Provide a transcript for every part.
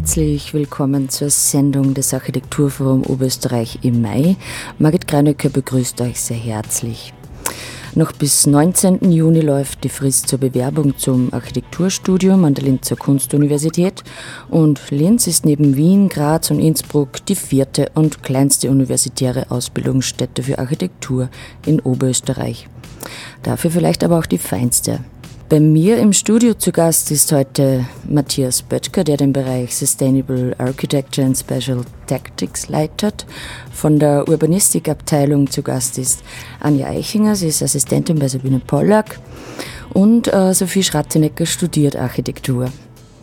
Herzlich willkommen zur Sendung des Architekturforum Oberösterreich im Mai. Margit Greinöcker begrüßt euch sehr herzlich. Noch bis 19. Juni läuft die Frist zur Bewerbung zum Architekturstudium an der Linzer Kunstuniversität und Linz ist neben Wien, Graz und Innsbruck die vierte und kleinste universitäre Ausbildungsstätte für Architektur in Oberösterreich. Dafür vielleicht aber auch die feinste. Bei mir im Studio zu Gast ist heute Matthias Böttger, der den Bereich Sustainable Architecture and Special Tactics leitet. Von der Urbanistikabteilung zu Gast ist Anja Eichinger, sie ist Assistentin bei Sabine Pollack. Und äh, Sophie Schratzenecker studiert Architektur.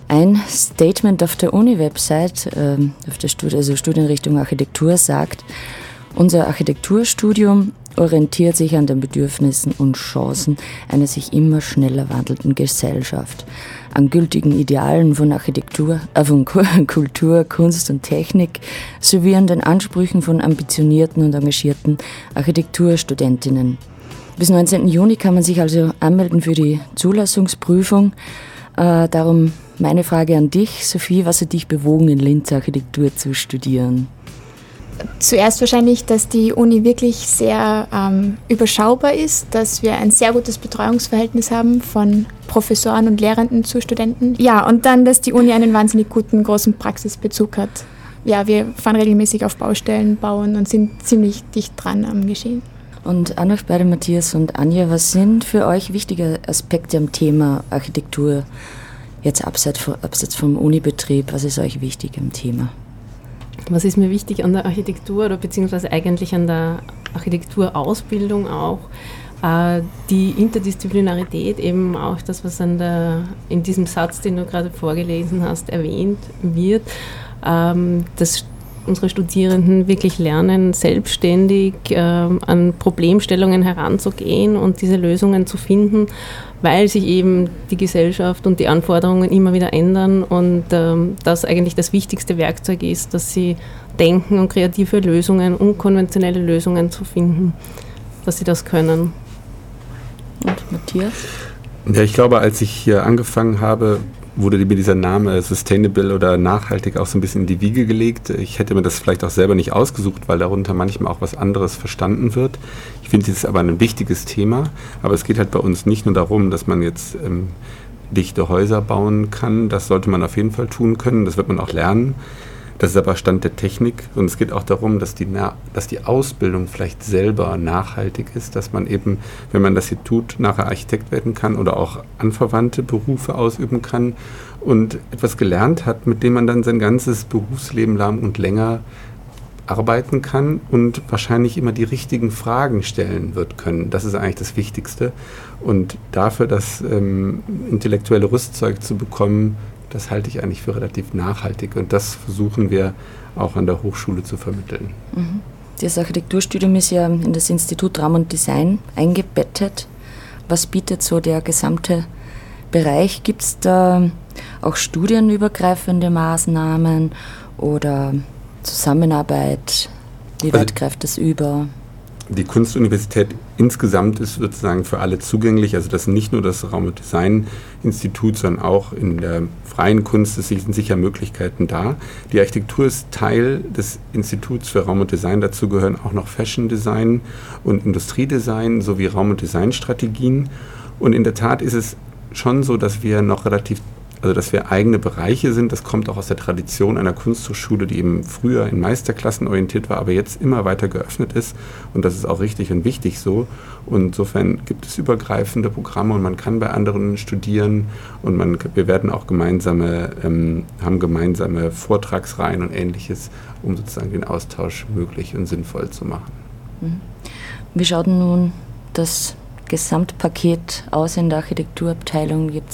Ein Statement auf der Uni-Website, äh, auf der Studi also Studienrichtung Architektur, sagt, unser Architekturstudium orientiert sich an den Bedürfnissen und Chancen einer sich immer schneller wandelnden Gesellschaft, an gültigen Idealen von Architektur, äh von Kultur, Kunst und Technik sowie an den Ansprüchen von ambitionierten und engagierten Architekturstudentinnen. Bis 19. Juni kann man sich also anmelden für die Zulassungsprüfung. Äh, darum meine Frage an dich, Sophie, was hat dich bewogen, in Linz Architektur zu studieren? Zuerst wahrscheinlich, dass die Uni wirklich sehr ähm, überschaubar ist, dass wir ein sehr gutes Betreuungsverhältnis haben von Professoren und Lehrenden zu Studenten. Ja, und dann, dass die Uni einen wahnsinnig guten, großen Praxisbezug hat. Ja, wir fahren regelmäßig auf Baustellen, bauen und sind ziemlich dicht dran am Geschehen. Und an euch beide, Matthias und Anja, was sind für euch wichtige Aspekte am Thema Architektur, jetzt abseits, vom Unibetrieb? Was ist euch wichtig am Thema? Was ist mir wichtig an der Architektur oder beziehungsweise eigentlich an der Architekturausbildung auch? Äh, die Interdisziplinarität, eben auch das, was der, in diesem Satz, den du gerade vorgelesen hast, erwähnt wird, ähm, dass unsere Studierenden wirklich lernen, selbstständig äh, an Problemstellungen heranzugehen und diese Lösungen zu finden, weil sich eben die Gesellschaft und die Anforderungen immer wieder ändern und ähm, das eigentlich das wichtigste Werkzeug ist, dass sie denken und kreative Lösungen, unkonventionelle Lösungen zu finden, dass sie das können. Und Matthias? Ja, ich glaube, als ich hier angefangen habe, wurde mir dieser Name Sustainable oder nachhaltig auch so ein bisschen in die Wiege gelegt. Ich hätte mir das vielleicht auch selber nicht ausgesucht, weil darunter manchmal auch was anderes verstanden wird. Ich finde, es aber ein wichtiges Thema. Aber es geht halt bei uns nicht nur darum, dass man jetzt ähm, dichte Häuser bauen kann. Das sollte man auf jeden Fall tun können. Das wird man auch lernen. Das ist aber Stand der Technik und es geht auch darum, dass die, dass die Ausbildung vielleicht selber nachhaltig ist, dass man eben, wenn man das hier tut, nachher Architekt werden kann oder auch anverwandte Berufe ausüben kann und etwas gelernt hat, mit dem man dann sein ganzes Berufsleben lang und länger arbeiten kann und wahrscheinlich immer die richtigen Fragen stellen wird können. Das ist eigentlich das Wichtigste. Und dafür das ähm, intellektuelle Rüstzeug zu bekommen, das halte ich eigentlich für relativ nachhaltig und das versuchen wir auch an der Hochschule zu vermitteln. Mhm. Das Architekturstudium ist ja in das Institut Raum und Design eingebettet. Was bietet so der gesamte Bereich? Gibt es da auch studienübergreifende Maßnahmen oder Zusammenarbeit? Wie also weit greift das über? die Kunstuniversität insgesamt ist sozusagen für alle zugänglich. Also das ist nicht nur das Raum- und Design-Institut, sondern auch in der freien Kunst sind sicher Möglichkeiten da. Die Architektur ist Teil des Instituts für Raum und Design. Dazu gehören auch noch Fashion Design und Industriedesign sowie Raum- und Designstrategien. Und in der Tat ist es schon so, dass wir noch relativ Also, dass wir eigene Bereiche sind, das kommt auch aus der Tradition einer Kunsthochschule, die eben früher in Meisterklassen orientiert war, aber jetzt immer weiter geöffnet ist. Und das ist auch richtig und wichtig so. Und insofern gibt es übergreifende Programme und man kann bei anderen studieren und man, wir werden auch gemeinsame, ähm, haben gemeinsame Vortragsreihen und ähnliches, um sozusagen den Austausch möglich und sinnvoll zu machen. Mhm. Wie schaut nun das Gesamtpaket aus in der Architekturabteilung? Gibt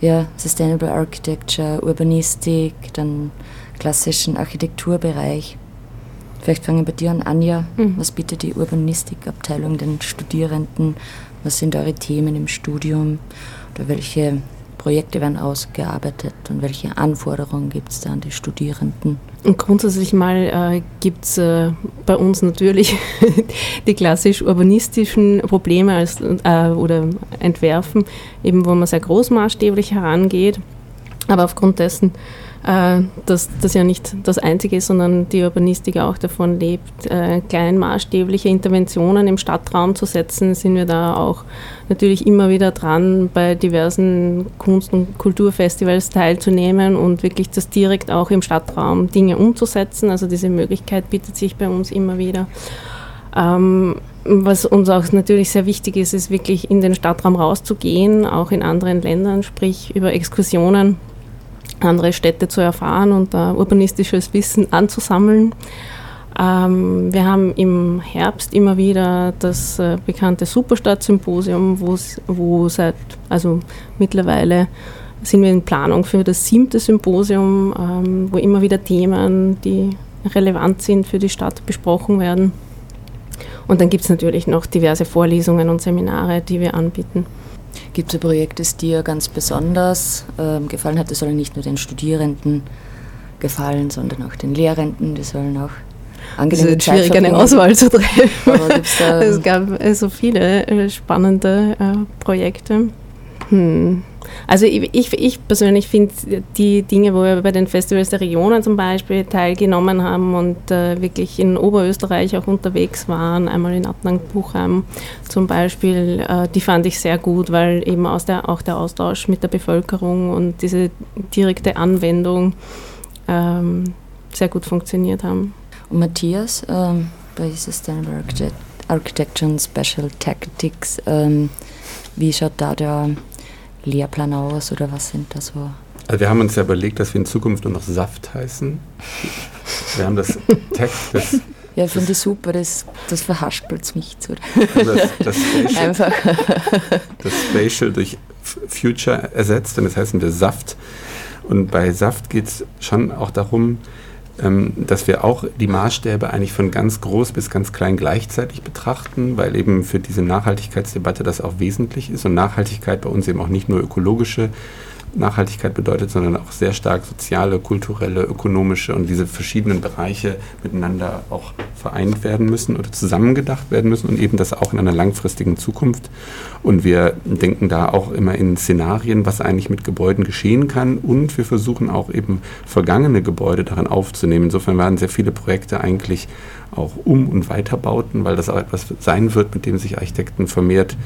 ja, Sustainable Architecture, Urbanistik, dann klassischen Architekturbereich. Vielleicht fangen wir bei dir an, Anja. Mhm. Was bietet die Urbanistikabteilung den Studierenden? Was sind eure Themen im Studium? Oder welche Projekte werden ausgearbeitet und welche Anforderungen gibt es da an die Studierenden? Und grundsätzlich mal äh, gibt es äh, bei uns natürlich die klassisch urbanistischen Probleme als, äh, oder Entwerfen, eben wo man sehr großmaßstäblich herangeht. Aber aufgrund dessen äh, dass das ja nicht das Einzige ist, sondern die Urbanistik auch davon lebt, äh, kleinmaßstäbliche Interventionen im Stadtraum zu setzen, sind wir da auch natürlich immer wieder dran, bei diversen Kunst- und Kulturfestivals teilzunehmen und wirklich das direkt auch im Stadtraum Dinge umzusetzen. Also diese Möglichkeit bietet sich bei uns immer wieder. Ähm, was uns auch natürlich sehr wichtig ist, ist wirklich in den Stadtraum rauszugehen, auch in anderen Ländern, sprich über Exkursionen andere Städte zu erfahren und uh, urbanistisches Wissen anzusammeln. Ähm, wir haben im Herbst immer wieder das äh, bekannte Superstadt-Symposium, wo seit, also mittlerweile sind wir in Planung für das siebte Symposium, ähm, wo immer wieder Themen, die relevant sind für die Stadt, besprochen werden. Und dann gibt es natürlich noch diverse Vorlesungen und Seminare, die wir anbieten. Gibt es ein Projekt, das dir ganz besonders ähm, gefallen hat? Das soll nicht nur den Studierenden gefallen, sondern auch den Lehrenden. Die sollen auch angenehme Es ist schwierig, eine Auswahl zu treffen. es gab äh, so viele äh, spannende äh, Projekte. Hm. Also ich, ich, ich persönlich finde die Dinge, wo wir bei den Festivals der Regionen zum Beispiel teilgenommen haben und äh, wirklich in Oberösterreich auch unterwegs waren, einmal in Adnang-Buchheim zum Beispiel, äh, die fand ich sehr gut, weil eben aus der, auch der Austausch mit der Bevölkerung und diese direkte Anwendung ähm, sehr gut funktioniert haben. Und Matthias, ähm, bei Sustainable Architecture and Special Tactics, ähm, wie schaut da der Lehrplan aus oder was sind da so? Also wir haben uns ja überlegt, dass wir in Zukunft nur noch Saft heißen. Wir haben das Tech, das ja, finde ich super, das, das verhaspelt mich zu. Also das, das Spatial, Einfach. Das Spatial durch Future ersetzt und das heißen wir Saft. Und bei Saft geht es schon auch darum, ähm, dass wir auch die Maßstäbe eigentlich von ganz groß bis ganz klein gleichzeitig betrachten, weil eben für diese Nachhaltigkeitsdebatte das auch wesentlich ist und Nachhaltigkeit bei uns eben auch nicht nur ökologische Nachhaltigkeit bedeutet, sondern auch sehr stark soziale, kulturelle, ökonomische und diese verschiedenen Bereiche miteinander auch vereint werden müssen oder zusammengedacht werden müssen und eben das auch in einer langfristigen Zukunft. Und wir denken da auch immer in Szenarien, was eigentlich mit Gebäuden geschehen kann und wir versuchen auch eben vergangene Gebäude darin aufzunehmen. Insofern waren sehr viele Projekte eigentlich auch Um- und Weiterbauten, weil das auch etwas sein wird, mit dem sich Architekten vermehrt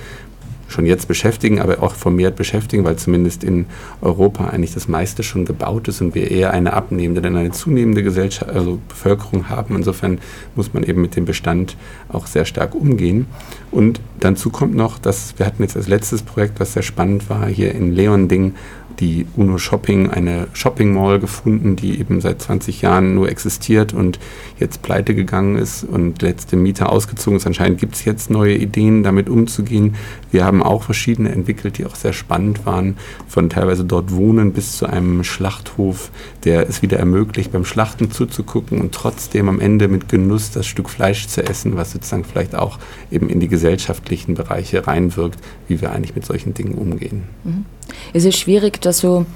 schon jetzt beschäftigen, aber auch vermehrt beschäftigen, weil zumindest in Europa eigentlich das meiste schon gebaut ist und wir eher eine abnehmende, denn eine zunehmende Gesellschaft, also Bevölkerung haben. Insofern muss man eben mit dem Bestand auch sehr stark umgehen. Und dazu kommt noch, dass wir hatten jetzt als letztes Projekt, was sehr spannend war, hier in Leonding die UNO Shopping, eine Shopping Mall gefunden, die eben seit 20 Jahren nur existiert und jetzt pleite gegangen ist und letzte Mieter ausgezogen ist. Anscheinend gibt es jetzt neue Ideen, damit umzugehen. Wir haben auch verschiedene entwickelt, die auch sehr spannend waren, von teilweise dort wohnen bis zu einem Schlachthof, der es wieder ermöglicht, beim Schlachten zuzugucken und trotzdem am Ende mit Genuss das Stück Fleisch zu essen, was sozusagen vielleicht auch eben in die gesellschaftlichen Bereiche reinwirkt, wie wir eigentlich mit solchen Dingen umgehen. Mhm. Es ist schwierig, da so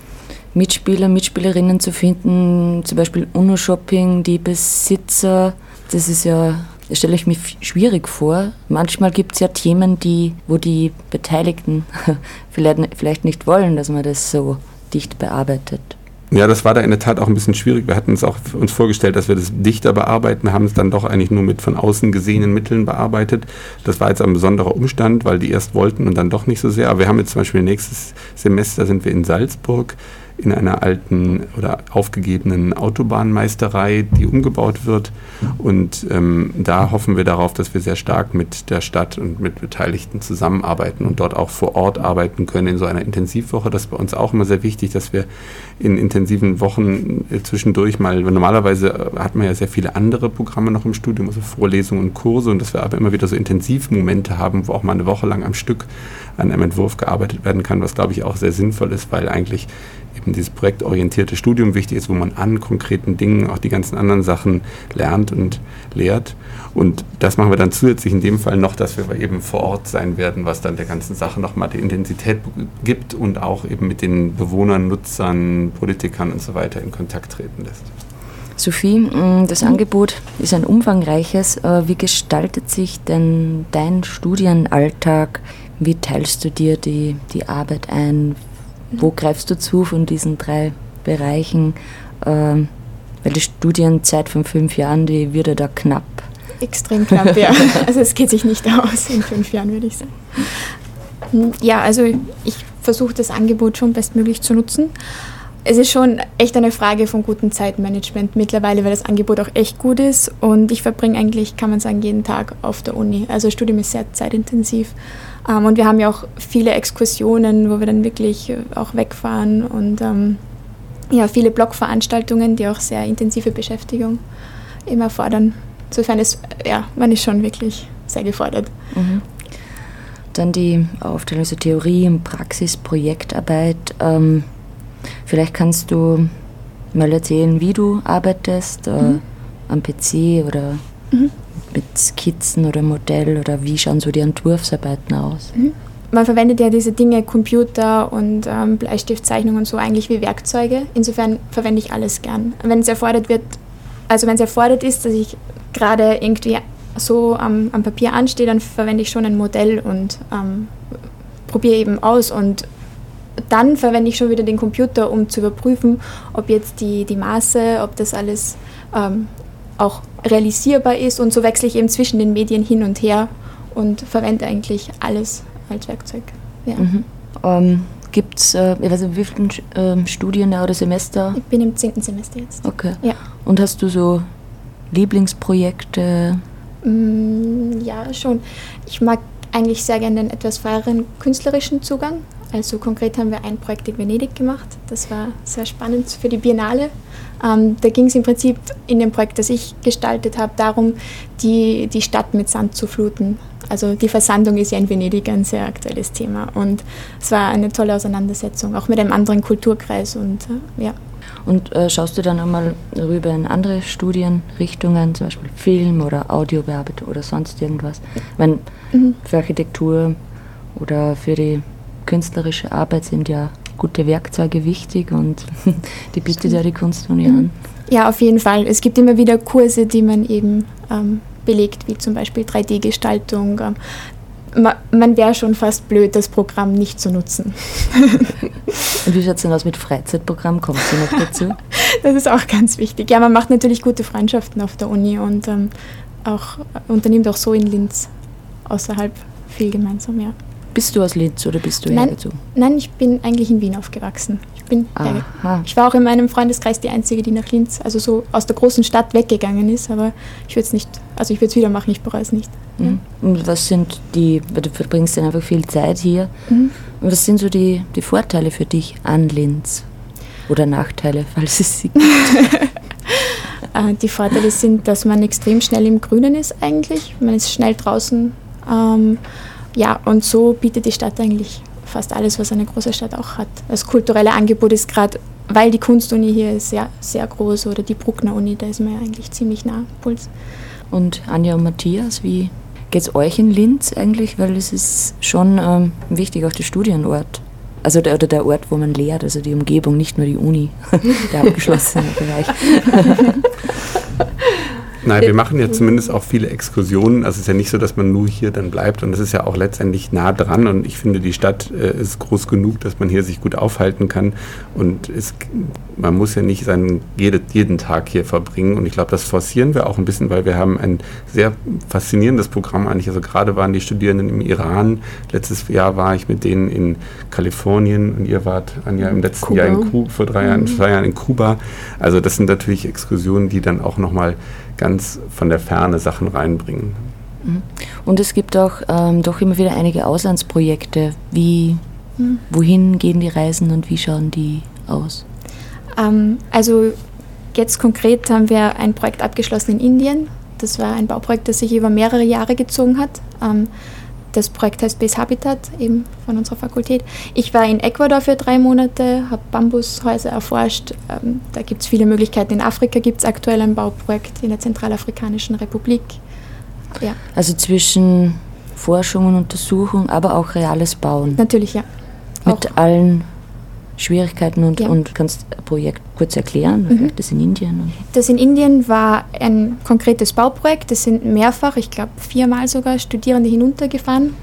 Mitspieler, Mitspielerinnen zu finden, zum Beispiel UNO-Shopping, die Besitzer. Das ist ja, das stelle ich mir schwierig vor. Manchmal gibt es ja Themen, die, wo die Beteiligten vielleicht nicht wollen, dass man das so dicht bearbeitet. Ja, das war da in der Tat auch ein bisschen schwierig. Wir hatten uns auch uns vorgestellt, dass wir das dichter bearbeiten, haben es dann doch eigentlich nur mit von außen gesehenen Mitteln bearbeitet. Das war jetzt ein besonderer Umstand, weil die erst wollten und dann doch nicht so sehr. Aber wir haben jetzt zum Beispiel nächstes Semester sind wir in Salzburg in einer alten oder aufgegebenen Autobahnmeisterei, die umgebaut wird. Und ähm, da hoffen wir darauf, dass wir sehr stark mit der Stadt und mit Beteiligten zusammenarbeiten und dort auch vor Ort arbeiten können in so einer Intensivwoche. Das ist bei uns auch immer sehr wichtig, dass wir in intensiven Wochen äh, zwischendurch mal, normalerweise hat man ja sehr viele andere Programme noch im Studium, also Vorlesungen und Kurse, und dass wir aber immer wieder so Intensivmomente haben, wo auch mal eine Woche lang am Stück an einem Entwurf gearbeitet werden kann, was glaube ich auch sehr sinnvoll ist, weil eigentlich eben dieses projektorientierte Studium wichtig ist, wo man an konkreten Dingen auch die ganzen anderen Sachen lernt und lehrt. Und das machen wir dann zusätzlich in dem Fall noch, dass wir eben vor Ort sein werden, was dann der ganzen Sache nochmal die Intensität gibt und auch eben mit den Bewohnern, Nutzern, Politikern und so weiter in Kontakt treten lässt. Sophie, mm, das Angebot ist ein umfangreiches. Äh, wie gestaltet sich denn dein Studienalltag? Wie teilst du dir die, die Arbeit ein? Wo greifst du zu von diesen drei Bereichen? Ähm, weil die Studienzeit von fünf Jahren, die wird ja da knapp. Extrem knapp, ja. Also es geht sich nicht aus in fünf Jahren, würde ich sagen. Ja, also ich versuche das Angebot schon bestmöglich zu nutzen. Es ist schon echt eine Frage von gutem Zeitmanagement mittlerweile, weil das Angebot auch echt gut ist und ich verbringe eigentlich, kann man sagen, jeden Tag auf der Uni. Also das Studium ist sehr zeitintensiv ähm, und wir haben ja auch viele Exkursionen, wo wir dann wirklich äh, auch wegfahren und ähm, ja, viele Blogveranstaltungen, die auch sehr intensive Beschäftigung immer fordern. Insofern ist, ja, man ist schon wirklich sehr gefordert. Mhm. Dann die Aufteilung, also Theorie und Praxis, Projektarbeit. Ähm, vielleicht kannst du mal erzählen, wie du arbeitest, äh, mhm. am PC oder mhm mit Skizzen oder Modell oder wie schauen so die Entwurfsarbeiten aus? Mhm. Man verwendet ja diese Dinge, Computer und ähm, Bleistiftzeichnungen und so eigentlich wie Werkzeuge. Insofern verwende ich alles gern. Wenn es erfordert wird, also wenn es erfordert ist, dass ich gerade irgendwie so am, am, Papier anstehe, dann verwende ich schon ein Modell und ähm, probiere eben aus und dann verwende ich schon wieder den Computer, um zu überprüfen, ob jetzt die, die Maße, ob das alles ähm, auch realisierbar ist und so wechsle ich eben zwischen den Medien hin und her und verwende eigentlich alles als Werkzeug. Ja. Mhm. Ähm, Gibt es, äh, ich weiß nicht, wie viele äh, Studien oder Semester? Ich bin im zehnten Semester jetzt. Okay. Ja. Und hast du so Lieblingsprojekte? Mm, ja, schon. Ich mag eigentlich sehr gerne den etwas freieren künstlerischen Zugang. Also konkret haben wir ein Projekt in Venedig gemacht. Das war sehr spannend für die Biennale. Ähm, da ging es im Prinzip in dem Projekt, das ich gestaltet habe, darum, die, die Stadt mit Sand zu fluten. Also die Versandung ist ja in Venedig ein sehr aktuelles Thema und es war eine tolle Auseinandersetzung, auch mit einem anderen Kulturkreis und äh, ja. Und äh, schaust du dann einmal rüber in andere Studienrichtungen, zum Beispiel Film oder Audiobearbeitung oder sonst irgendwas? Wenn mhm. für Architektur oder für die künstlerische Arbeit sind ja gute Werkzeuge wichtig und die bietet ja die mhm. an. Ja, auf jeden Fall. Es gibt immer wieder Kurse, die man eben ähm, belegt, wie zum Beispiel 3D-Gestaltung. Ähm, man, man wäre schon fast blöd, das Programm nicht zu nutzen. Und wie schaut es denn aus mit Freizeitprogramm? Kommt sie noch dazu? Das ist auch ganz wichtig. Ja, man macht natürlich gute Freundschaften auf der Uni und ähm, auch, unternimmt auch so in Linz außerhalb viel gemeinsam, ja. Bist du aus Linz oder bist du nein, hergezogen? Nein, ich bin eigentlich in Wien aufgewachsen. Ich, bin ich war auch in meinem Freundeskreis die Einzige, die nach Linz, also so aus der großen Stadt weggegangen ist, aber ich würde es nicht, also ich würde es wieder machen, ich bereue es nicht. Mhm. Und was sind die, du verbringst dann einfach viel Zeit hier, mhm. was sind so die, die Vorteile für dich an Linz? Oder Nachteile, falls es sie gibt? Äh, die Vorteile sind, dass man extrem schnell im Grünen ist eigentlich. Man ist schnell draußen. Ähm, ja, und so bietet die Stadt eigentlich fast alles, was eine große Stadt auch hat. Das kulturelle Angebot ist gerade, weil die Kunstuni hier ist sehr, sehr groß oder die Bruckner Uni, da ist man ja eigentlich ziemlich nah Puls. Und Anja und Matthias, wie geht es euch in Linz eigentlich? Weil es ist schon ähm, wichtig, auch der Studienort. Also der, oder der Ort, wo man lehrt, also die Umgebung, nicht nur die Uni, der abgeschlossene Bereich. Nein, wir machen ja zumindest auch viele Exkursionen. Also es ist ja nicht so, dass man nur hier dann bleibt und es ist ja auch letztendlich nah dran und ich finde, die Stadt äh, ist groß genug, dass man hier sich gut aufhalten kann und es, man muss ja nicht seinen, jede, jeden Tag hier verbringen und ich glaube, das forcieren wir auch ein bisschen, weil wir haben ein sehr faszinierendes Programm eigentlich. Also gerade waren die Studierenden im Iran, letztes Jahr war ich mit denen in Kalifornien und ihr wart, Anja, im letzten Kuba. Jahr in Kuba, vor drei Jahren, mhm. zwei Jahren in Kuba. Also das sind natürlich Exkursionen, die dann auch nochmal ganz von der Ferne Sachen reinbringen. Mhm. Und es gibt auch ähm, doch immer wieder einige Auslandsprojekte. Wie, mhm. wohin gehen die Reisen und wie schauen die aus? Ähm, also jetzt konkret haben wir ein Projekt abgeschlossen in Indien. Das war ein Bauprojekt, das sich über mehrere Jahre gezogen hat. Ähm, das Projekt heißt Base Habitat, eben von unserer Fakultät. Ich war in Ecuador für drei Monate, habe Bambushäuser erforscht. Ähm, da gibt es viele Möglichkeiten. In Afrika gibt es aktuell ein Bauprojekt in der Zentralafrikanischen Republik. Ja. Also zwischen Forschung und Untersuchung, aber auch reales Bauen. Natürlich, ja. Mit auch. allen Schwierigkeiten und, ja. und kannst ein Projekt kurz erklären? Mhm. Das in Indien? Das in Indien war ein konkretes Bauprojekt. Das sind mehrfach, ich glaube viermal sogar, Studierende hinuntergefahren,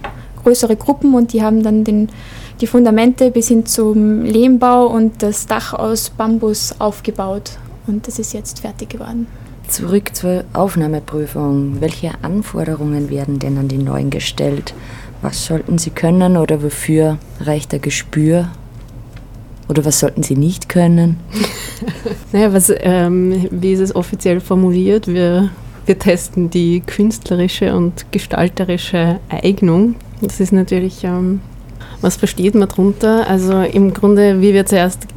größere Gruppen und die haben dann den, die Fundamente bis hin zum Lehmbau und das Dach aus Bambus aufgebaut. Und das ist jetzt fertig geworden. Zurück zur Aufnahmeprüfung. Welche Anforderungen werden denn an die Neuen gestellt? Was sollten sie können oder wofür reicht ein Gespür oder was sollten sie nicht können? naja, was, ähm, wie ist es offiziell formuliert? Wir, wir testen die künstlerische und gestalterische Eignung. Das ist natürlich, ähm, was versteht man darunter? Also im Grunde, wie wir zuerst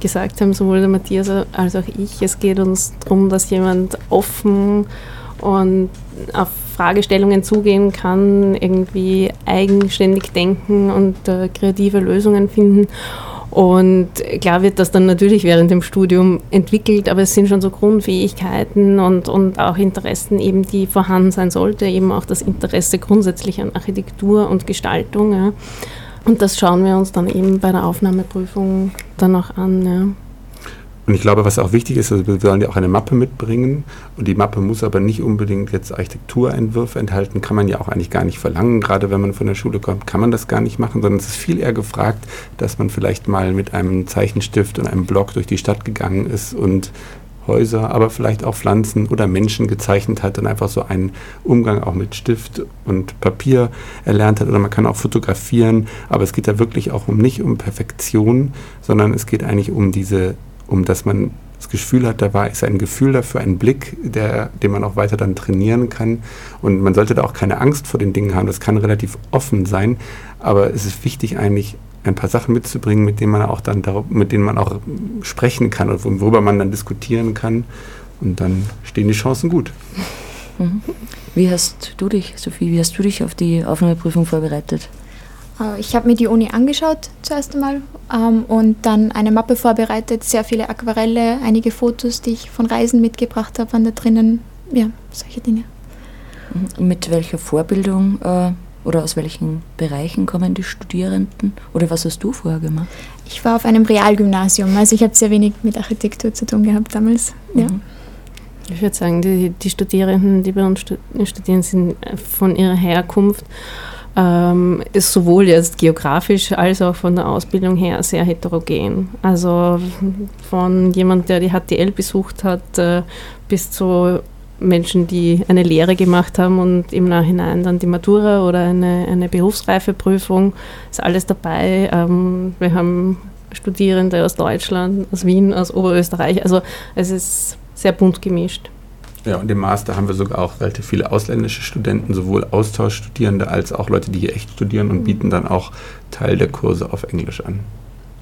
gesagt haben, sowohl der Matthias als auch ich, es geht uns darum, dass jemand offen und auf Fragestellungen zugehen kann, irgendwie eigenständig denken und äh, kreative Lösungen finden. Und klar wird das dann natürlich während dem Studium entwickelt, aber es sind schon so Grundfähigkeiten und, und auch Interessen eben, die vorhanden sein sollte, eben auch das Interesse grundsätzlich an Architektur und Gestaltung. Ja. Und das schauen wir uns dann eben bei der Aufnahmeprüfung dann auch an. Ja. Und ich glaube, was auch wichtig ist, also wir sollen ja auch eine Mappe mitbringen. Und die Mappe muss aber nicht unbedingt jetzt Architekturentwürfe enthalten, kann man ja auch eigentlich gar nicht verlangen. Gerade wenn man von der Schule kommt, kann man das gar nicht machen, sondern es ist viel eher gefragt, dass man vielleicht mal mit einem Zeichenstift und einem Block durch die Stadt gegangen ist und Häuser, aber vielleicht auch Pflanzen oder Menschen gezeichnet hat und einfach so einen Umgang auch mit Stift und Papier erlernt hat. Oder man kann auch fotografieren, aber es geht da wirklich auch um nicht um Perfektion, sondern es geht eigentlich um diese um dass man das Gefühl hat, da war ist ein Gefühl dafür, ein Blick, der, den man auch weiter dann trainieren kann. Und man sollte da auch keine Angst vor den Dingen haben. Das kann relativ offen sein, aber es ist wichtig eigentlich ein paar Sachen mitzubringen, mit denen man auch dann mit denen man auch sprechen kann und worüber man dann diskutieren kann. Und dann stehen die Chancen gut. Mhm. Wie hast du dich, Sophie, wie hast du dich auf die Aufnahmeprüfung vorbereitet? Äh, ich habe mir die Uni angeschaut zuerst einmal ähm, und dann eine Mappe vorbereitet, sehr viele Aquarelle, einige Fotos, die ich von Reisen mitgebracht habe, waren da drinnen. Ja, solche Dinge. Mhm. Mit welcher Vorbildung äh, oder aus welchen Bereichen kommen die Studierenden? Oder was hast du vorher gemacht? Ich war auf einem Realgymnasium, also ich habe sehr wenig mit Architektur zu tun gehabt damals. Mhm. Ja. Ich würde sagen, die, die Studierenden, die bei uns studieren, sind von ihrer Herkunft ähm, ist sowohl jetzt geografisch als auch von der Ausbildung her sehr heterogen. Also von jemand, der die HTL besucht hat, äh, bis zu Menschen, die eine Lehre gemacht haben und im Nachhinein dann die Matura oder eine, eine Berufsreifeprüfung, ist alles dabei. Ähm, wir haben Studierende aus Deutschland, aus Wien, aus Oberösterreich. Also es ist sehr bunt gemischt. Ja, und im Master haben wir sogar auch relativ viele ausländische Studenten, sowohl Austauschstudierende als auch Leute, die hier echt studieren und bieten dann auch Teil der Kurse auf Englisch an.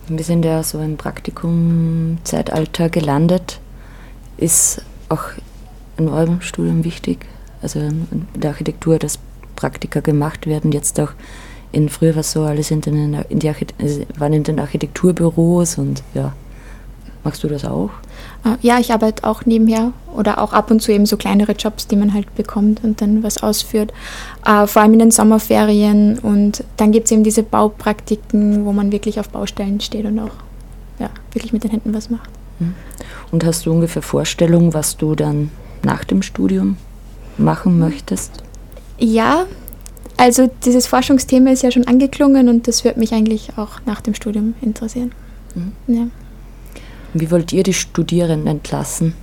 Wir sind ja so im Praktikumzeitalter gelandet. Ist auch in eurem Studium wichtig, also in der Architektur, dass Praktika gemacht werden, jetzt auch in früher war so, alles in den, in die also waren in den Architekturbüros und ja. Machst du das auch? Äh, ja, ich arbeite auch nebenher oder auch ab und zu eben so kleinere Jobs, die man halt bekommt und dann was ausführt. Uh, vor allem in den Sommerferien und dann gibt es eben diese Baupraktiken, wo man wirklich auf Baustellen steht und auch ja, wirklich mit den Händen was macht. Mhm. Und hast du ungefähr Vorstellung, was du dann nach dem Studium machen möchtest? Ja, also dieses Forschungsthema ist ja schon angeklungen und das wird mich eigentlich auch nach dem Studium interessieren. Mhm. Ja. Wie wollt ihr die Studierenden entlassen?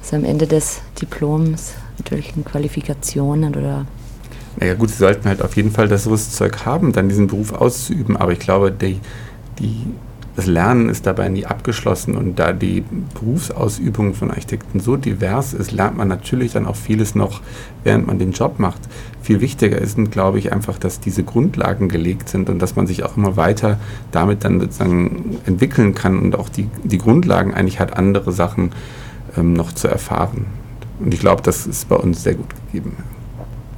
Also am Ende des Diploms mit welchen Qualifikationen oder naja gut, sie sollten halt auf jeden Fall das Rüstzeug haben, dann diesen Beruf auszuüben. Aber ich glaube, die, die, das Lernen ist dabei nie abgeschlossen. Und da die Berufsausübung von Architekten so divers ist, lernt man natürlich dann auch vieles noch, während man den Job macht. Viel wichtiger ist, glaube ich, einfach, dass diese Grundlagen gelegt sind und dass man sich auch immer weiter damit dann sozusagen entwickeln kann und auch die, die Grundlagen eigentlich hat, andere Sachen ähm, noch zu erfahren. Und ich glaube, das ist bei uns sehr gut gegeben.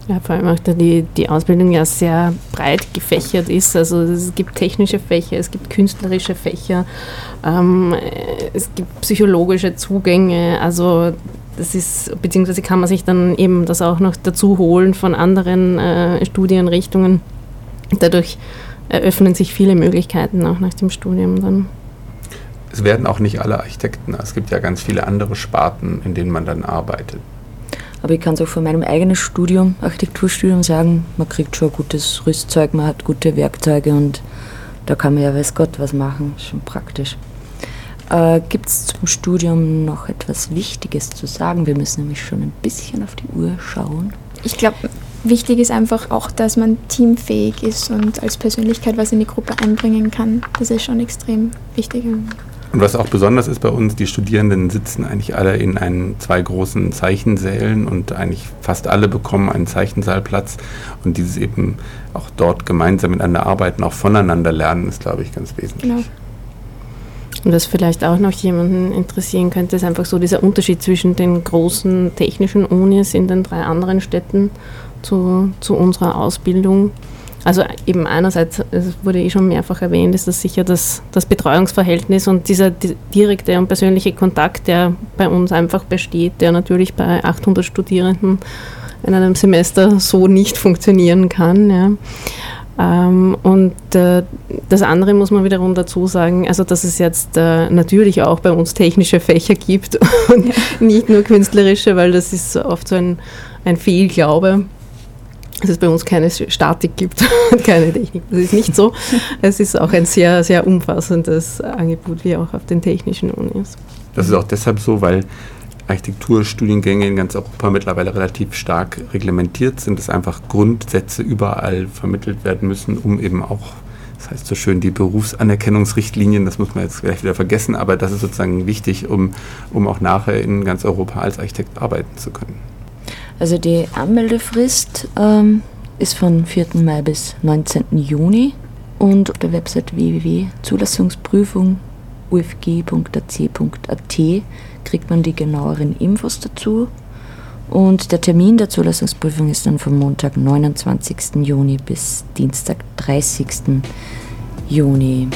Ja, vor allem auch da die, die Ausbildung ja sehr breit gefächert ist. Also es gibt technische Fächer, es gibt künstlerische Fächer, ähm, es gibt psychologische Zugänge. Also das ist, beziehungsweise kann man sich dann eben das auch noch dazu holen von anderen äh, Studienrichtungen. Dadurch eröffnen sich viele Möglichkeiten auch nach dem Studium dann. Es werden auch nicht alle Architekten. Es gibt ja ganz viele andere Sparten, in denen man dann arbeitet. Aber ich kann es auch von meinem eigenen Studium, Architekturstudium sagen, man kriegt schon gutes Rüstzeug, man hat gute Werkzeuge und da kann man ja weiß Gott was machen, schon praktisch. Äh, Gibt es zum Studium noch etwas Wichtiges zu sagen? Wir müssen nämlich schon ein bisschen auf die Uhr schauen. Ich glaube, wichtig ist einfach auch, dass man teamfähig ist und als Persönlichkeit was in die Gruppe einbringen kann. Das ist schon extrem wichtig. Und was auch besonders ist bei uns, die Studierenden sitzen eigentlich alle in einen, zwei großen Zeichensälen und eigentlich fast alle bekommen einen Zeichensaalplatz. Und dieses eben auch dort gemeinsam miteinander arbeiten, auch voneinander lernen, ist, glaube ich, ganz wesentlich. Genau. Und was vielleicht auch noch jemanden interessieren könnte, ist einfach so dieser Unterschied zwischen den großen technischen Unis in den drei anderen Städten zu, zu unserer Ausbildung. Also eben einerseits, es wurde eh schon mehrfach erwähnt, ist das sicher das, das Betreuungsverhältnis und dieser direkte und persönliche Kontakt, der bei uns einfach besteht, der natürlich bei 800 Studierenden in einem Semester so nicht funktionieren kann. Ja. Ähm, und äh, das andere muss man wiederum dazu sagen, also dass es jetzt äh, natürlich auch bei uns technische Fächer gibt und nicht nur künstlerische, weil das ist oft so ein, ein Fehlglaube dass es bei uns keine Statik gibt und keine Technik. Das ist nicht so. Es ist auch ein sehr, sehr umfassendes Angebot, wie auch auf den technischen Unis. Das ist auch deshalb so, weil Architekturstudiengänge in ganz Europa mittlerweile relativ stark reglementiert sind, dass einfach Grundsätze überall vermittelt werden müssen, um eben auch, das heißt so schön, die Berufsanerkennungsrichtlinien, das muss man jetzt gleich wieder vergessen, aber das ist sozusagen wichtig, um, um auch nachher in ganz Europa als Architekt arbeiten zu können. Also die Anmeldefrist ähm, ist von 4. Mai bis 19. Juni und auf der Website www.zulassungsprüfung.ufg.ac.at kriegt man die genaueren Infos dazu. Und der Termin der Zulassungsprüfung ist dann vom Montag, 29. Juni bis Dienstag, 30. Juni.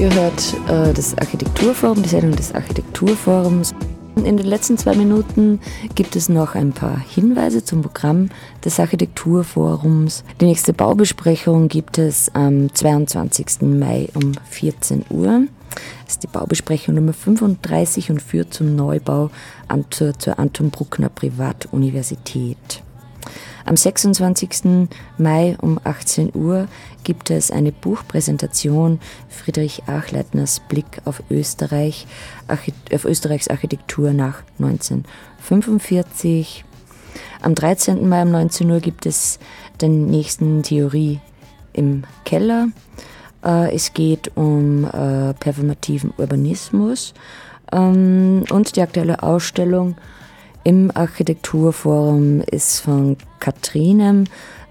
Ihr hört äh, das Architekturforum, die Sendung des Architekturforums. In den letzten zwei Minuten gibt es noch ein paar Hinweise zum Programm des Architekturforums. Die nächste Baubesprechung gibt es am 22. Mai um 14 Uhr. Das ist die Baubesprechung Nummer 35 und führt zum Neubau zur, zur Anton Bruckner Privatuniversität. Am 26. Mai um 18 Uhr gibt es eine Buchpräsentation Friedrich Achleitners Blick auf Österreich, auf Österreichs Architektur nach 1945. Am 13. Mai um 19 Uhr gibt es den nächsten Theorie im Keller. Äh, es geht um äh, performativen Urbanismus ähm, und die aktuelle Ausstellung im Architekturforum ist von Katrinem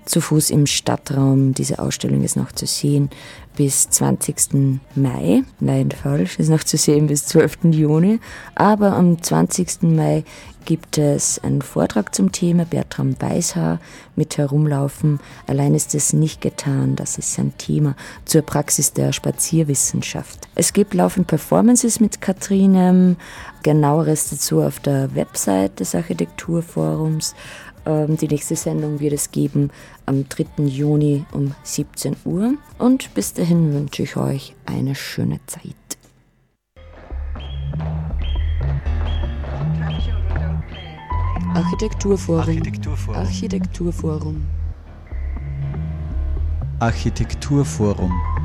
zu Fuß im Stadtraum. Diese Ausstellung ist noch zu sehen bis 20. Mai. Nein, falsch, ist noch zu sehen bis 12. Juni. Aber am 20. Mai gibt es einen Vortrag zum Thema Bertram Weishaar mit Herumlaufen. Allein ist es nicht getan, das ist sein Thema zur Praxis der Spazierwissenschaft. Es gibt laufend Performances mit Katrinem, genaueres dazu auf der Website des Architekturforums. Ähm, die nächste Sendung wird es geben am 3. Juni um 17 Uhr. Und bis dahin wünsche ich euch eine schöne Zeit. Architekturforum. Architekturforum. Architekturforum. Architekturforum.